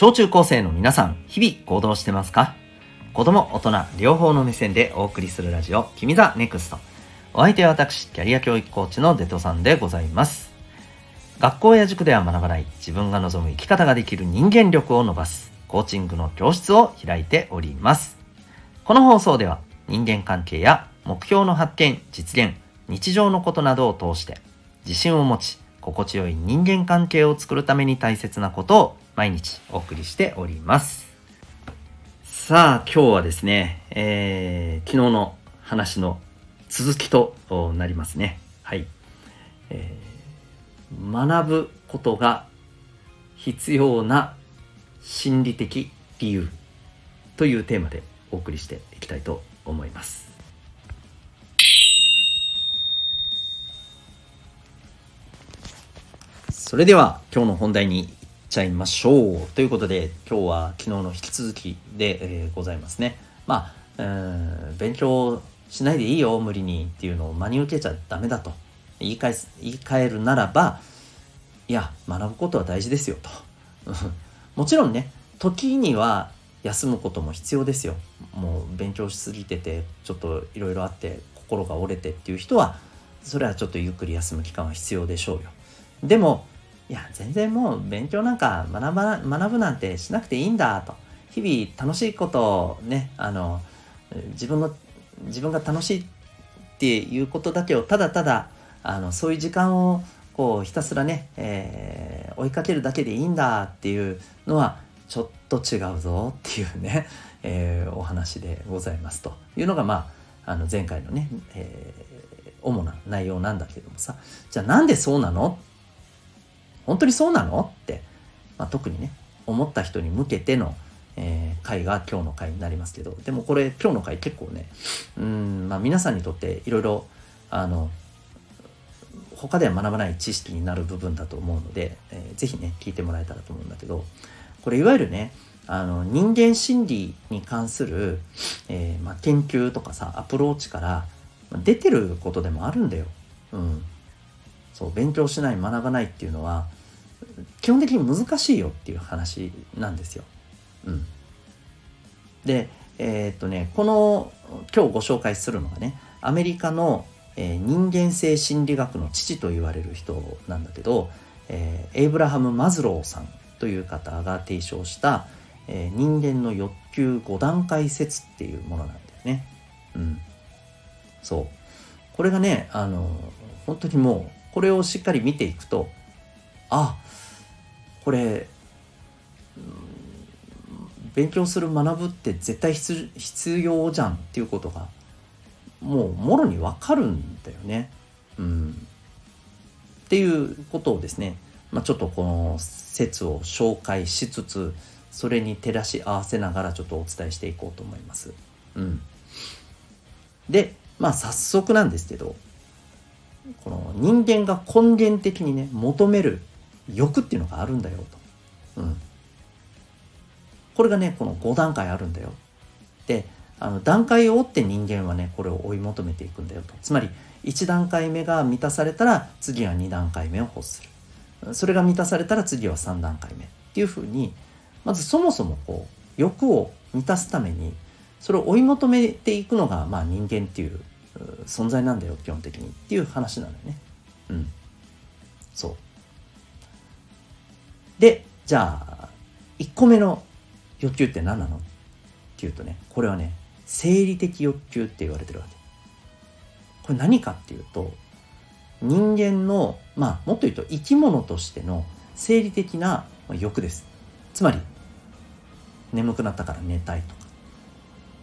小中高生の皆さん、日々行動してますか？子供、大人、両方の目線でお送りするラジオ、君 the NEXT。お相手は私、キャリア教育コーチのデトさんでございます。学校や塾では学ばない自分が望む生き方ができる人間力を伸ばすコーチングの教室を開いております。この放送では人間関係や目標の発見、実現、日常のことなどを通して自信を持ち心地よい人間関係を作るために大切なことを毎日お送りしております。さあ今日はですね、えー、昨日の話の続きとなりますね。はい。えー、学ぶことが必要な心理的理由というテーマでお送りしていきたいと思います。それでは今日の本題にいっちゃいましょう。ということで今日は昨日の引き続きで、えー、ございますね。まあ、うん勉強しないでいいよ無理にっていうのを真に受けちゃダメだと言い返す言い換えるならばいや学ぶことは大事ですよと。もちろんね時には休むことも必要ですよ。もう勉強しすぎててちょっといろいろあって心が折れてっていう人はそれはちょっとゆっくり休む期間は必要でしょうよ。でもいや全然もう勉強なんか学ば学ぶなんてしなくていいんだと。日々楽しいことをねあの自分の自分が楽しいっていうことだけをただただあのそういう時間をこうひたすらね、えー、追いかけるだけでいいんだっていうのはちょっと違うぞっていうね、えー、お話でございますというのがまああの前回のね、えー、主な内容なんだけどもさ。じゃあなんでそうなの本当にそうなの？って、まあ、特にね思った人に向けての、えー、回が今日の回になりますけど。でもこれ今日の回結構ねうん、まあ、皆さんにとっていろいろあの他では学ばない知識になる部分だと思うので、えー、ぜひね聞いてもらえたらと思うんだけどこれいわゆるねあの人間心理に関する、えー、まあ、研究とかさアプローチから出てることでもあるんだよ。うん、そう勉強しない学ばないっていうのは基本的に難しいよっていう話なんですよ。うん、でえー、っとねこの今日ご紹介するのがねアメリカの、えー、人間性心理学の父と言われる人なんだけど、えー、エイブラハム・マズローさんという方が提唱した、え人間の欲求5段階説っていうものなんだよね。うん、そうこれがねあの本当にもうこれをしっかり見ていくとあこれ勉強する学ぶって絶対必要じゃんっていうことがもうもろに分かるんだよね。うん、っていうことをですね、まあ、ちょっとこの説を紹介しつつそれに照らし合わせながらちょっとお伝えしていこうと思います。うん、でまあ早速なんですけどこの人間が根源的にね求める欲っていうのがあるんだよと。うん。これがねこの5段階あるんだよ。であの段階を追って人間はねこれを追い求めていくんだよと。つまり1段階目が満たされたら次は2段階目を欲する。それが満たされたら次は3段階目っていうふうにまずそもそもこう欲を満たすためにそれを追い求めていくのが、まあ、人間っていう存在なんだよ基本的にっていう話なのよね。うん。そう。でじゃあ1個目の欲求って何なの？っていうとねこれはね生理的欲求って言われてるわけ。これ何かっていうと人間のまあもっと言うと生き物としての生理的な欲です。つまり眠くなったから寝たいとか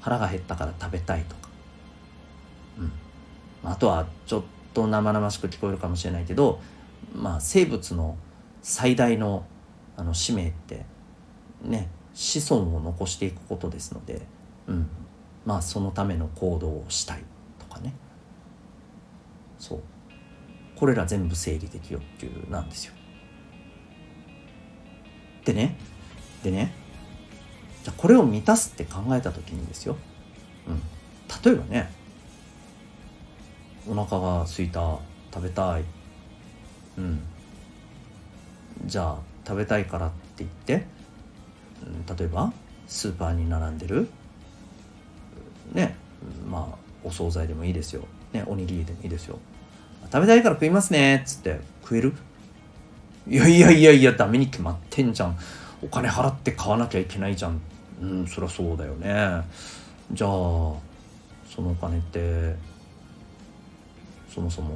腹が減ったから食べたいとか、うん、あとはちょっと生々しく聞こえるかもしれないけど、まあ、生物の最大のあの使命ってね子孫を残していくことですので、うん、まあそのための行動をしたいとかね。そう。これら全部生理的欲求なんですよ。でねでねじゃこれを満たすって考えた時にですよ、うん、例えばねお腹が空いた食べたい。うん。じゃあ食べたいからって言って例えばスーパーに並んでるねまあお惣菜でもいいですよ、ね、おにぎりでもいいですよ。食べたいから食いますねっつって。食える？いやいやいやいやダメに決まってんじゃん。お金払って買わなきゃいけないじゃん。うんそりゃそうだよね。じゃあそのお金ってそもそも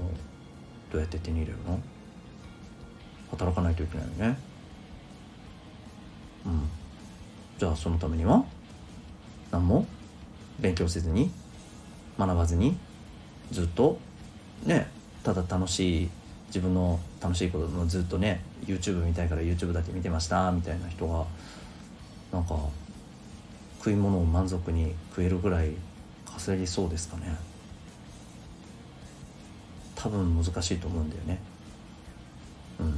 どうやって手に入れるの？働かないといけないよね。うん。じゃあそのためには何も勉強せずに学ばずにずっとねただ楽しい自分の楽しいこともずっとね YouTube 見たいから YouTube だけ見てましたみたいな人がなんか食い物を満足に食えるぐらい稼ぎそうですかね。多分難しいと思うんだよね。うん。い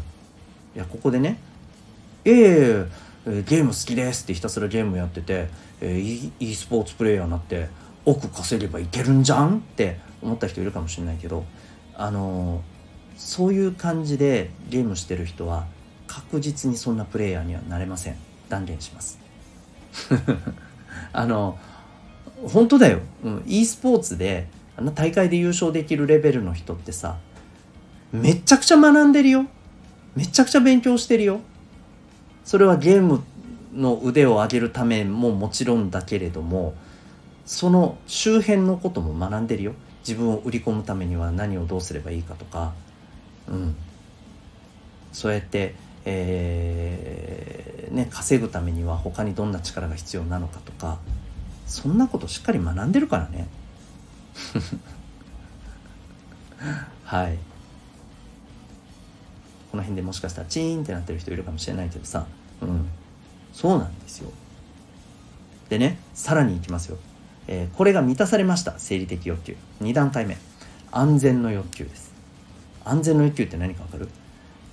やここでね「ええー、ゲーム好きです」ってひたすらゲームやってて、えー、e スポーツプレーヤーになって億稼げばいけるんじゃんって思った人いるかもしれないけどあのー、そういう感じでゲームしてる人は確実にそんなプレイヤーにはなれません。断言します。あの本当だよ、うん、e スポーツであの大会で優勝できるレベルの人ってさめちゃくちゃ学んでるよ。めちゃくちゃ勉強してるよ。それはゲームの腕を上げるためももちろんだけれどもその周辺のことも学んでるよ。自分を売り込むためには何をどうすればいいかとか。うん。そうやってえー、ね、稼ぐためには他にどんな力が必要なのかとか。そんなことしっかり学んでるからね。はい。この辺でもしかしたらチーンってなってる人いるかもしれないけどさ。うん。そうなんですよ。でねさらにいきますよ、えー、これが満たされました。生理的欲求。2段階目。安全の欲求です。安全の欲求って何かわかる？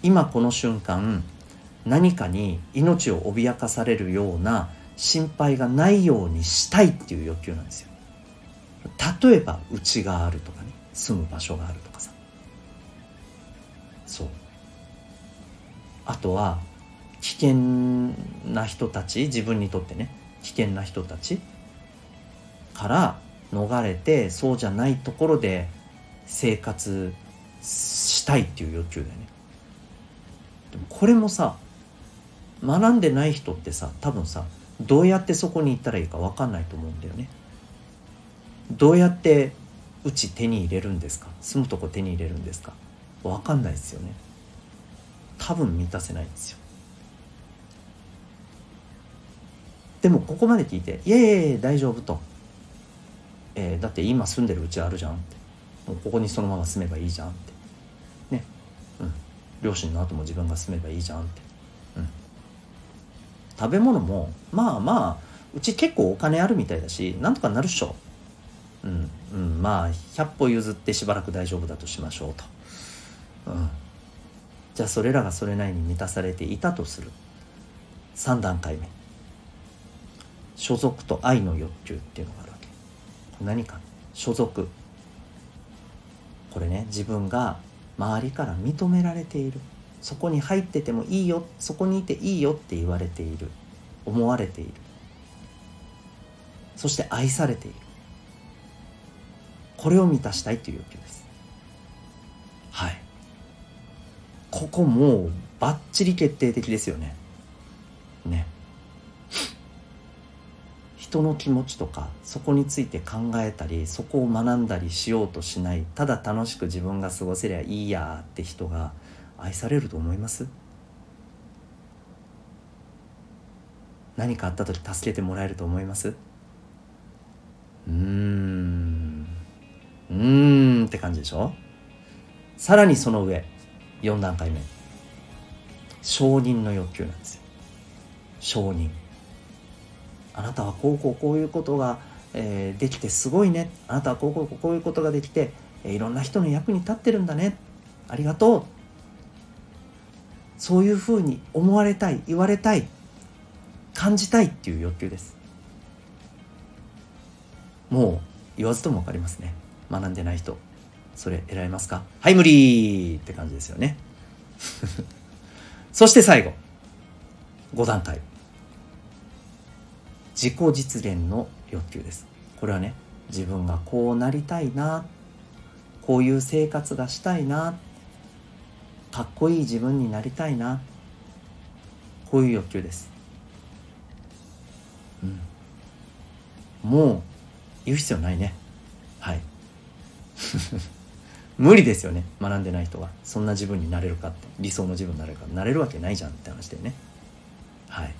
今この瞬間何かに命を脅かされるような心配がないようにしたいっていう欲求なんですよ。例えば家があるとかね。住む場所があるとかさ。そう。あとは危険な人たち自分にとってね危険な人たちから逃れてそうじゃないところで生活したいっていう欲求だよね。でもこれもさ学んでない人ってさ多分さどうやってそこに行ったらいいか分かんないと思うんだよね。どうやってうち手に入れるんですか？住むとこ手に入れるんですか？分かんないですよね。多分満たせないんですよ。でもここまで聞いて「いやいやいや大丈夫」と、えー「だって今住んでるうちあるじゃん」って「もうここにそのまま住めばいいじゃん」って。ね。うん。両親の後も自分が住めばいいじゃんって、うん、食べ物もまあまあうち結構お金あるみたいだしなんとかなるっしょ。うん。うん。まあ100歩譲ってしばらく大丈夫だとしましょうと、うん、じゃあそれらがそれなりに満たされていたとする。3段階目。所属と愛の欲求っていうのがあるわけ。何か。所属。これね自分が周りから認められている。そこに入っててもいいよ。そこにいていいよって言われている。思われている。そして愛されている。これを満たしたいという欲求です。ここもうバッチリ決定的ですよね。ね。人の気持ちとかそこについて考えたりそこを学んだりしようとしないただ楽しく自分が過ごせりゃいいやって人が愛されると思います？何かあった時助けてもらえると思います？うん。うんって感じでしょ？さらにその上。4段階目。承認の欲求なんですよ。承認。あなたはこうこうこういうことが、えー、できてすごいね。あなたはこうこうこういうことができて、えー、いろんな人の役に立ってるんだね。ありがとう。そういうふうに思われたい言われたい感じたいっていう欲求です。もう言わずとも分かりますね。学んでない人。それ選べますか？はい無理！って感じですよね。そして最後。5段階。自己実現の欲求です。これはね自分がこうなりたいな。こういう生活がしたいな。かっこいい自分になりたいな。こういう欲求です、うん、もう言う必要ないね。はい。無理ですよね。学んでない人が。そんな自分になれるかって。理想の自分になれるかなれるわけないじゃんって話でね。はい。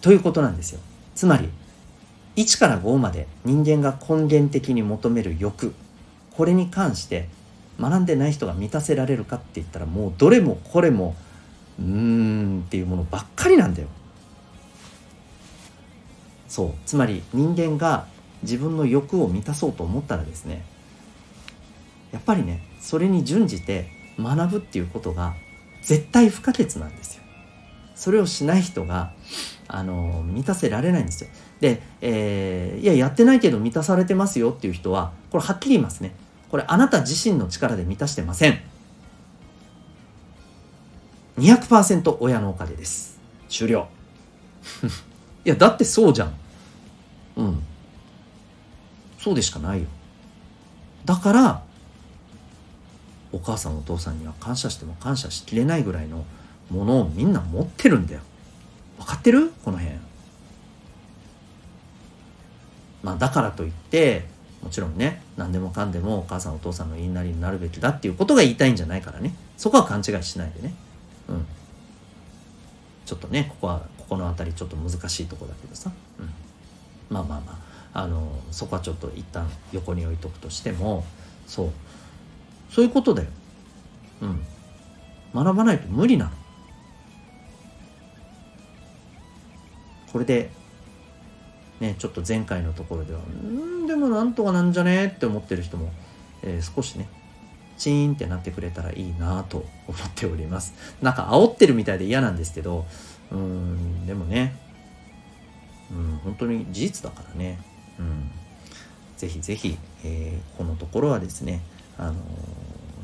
ということなんですよ。つまり1から5まで人間が根源的に求める欲。これに関して学んでない人が満たせられるかって言ったらもうどれもこれもうーんっていうものばっかりなんだよ。そう。つまり人間が自分の欲を満たそうと思ったらですねやっぱりねそれに準じて学ぶっていうことが絶対不可欠なんですよ。それをしない人があの満たせられないんですよ。で、えー、いややってないけど満たされてますよっていう人はこれはっきり言いますね。これあなた自身の力で満たしてません。200%親のお金です。終了。いやだってそうじゃん。うん。そうでしかないよ。だからお母さんお父さんには感謝しても感謝しきれないぐらいのものをみんな持ってるんだよ。分かってる？この辺。まあだからといってもちろんね何でもかんでもお母さんお父さんの言いなりになるべきだっていうことが言いたいんじゃないからね。そこは勘違いしないでね。うん。ちょっとねここはここの辺りちょっと難しいとこだけどさ、うん、まあまあまあ。あのそこはちょっと一旦横に置いとくとしてもそう。そういうことだよ。うん。学ばないと無理なの。これでねちょっと前回のところではうんでもなんとかなんじゃねって思ってる人も、えー、少しねチーンってなってくれたらいいなと思っております。なんか煽ってるみたいで嫌なんですけどうんでもねうん本当に事実だからね。うん。ぜひぜひ、えー、このところはですねあの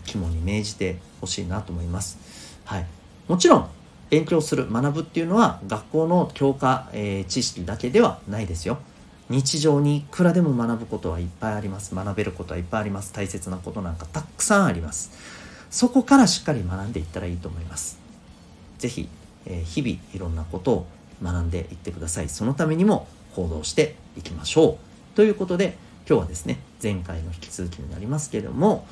肝に銘じてほしいなと思います。はい。もちろん勉強する学ぶっていうのは学校の教科、えー、知識だけではないですよ。日常にいくらでも学ぶことはいっぱいあります。学べることはいっぱいあります。大切なことなんかたくさんあります。そこからしっかり学んでいったらいいと思います。是非、えー、日々いろんなことを学んでいってください。そのためにも行動していきましょう。ということで今日はですね前回の引き続きになりますけれども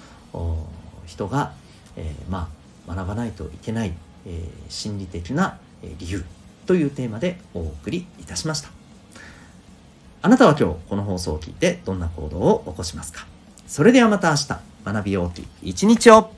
人が、えー、まあ学ばないといけないえー、心理的な理由というテーマでお送りいたしました。あなたは今日この放送を聞いてどんな行動を起こしますか？それではまた明日学びようという一日を。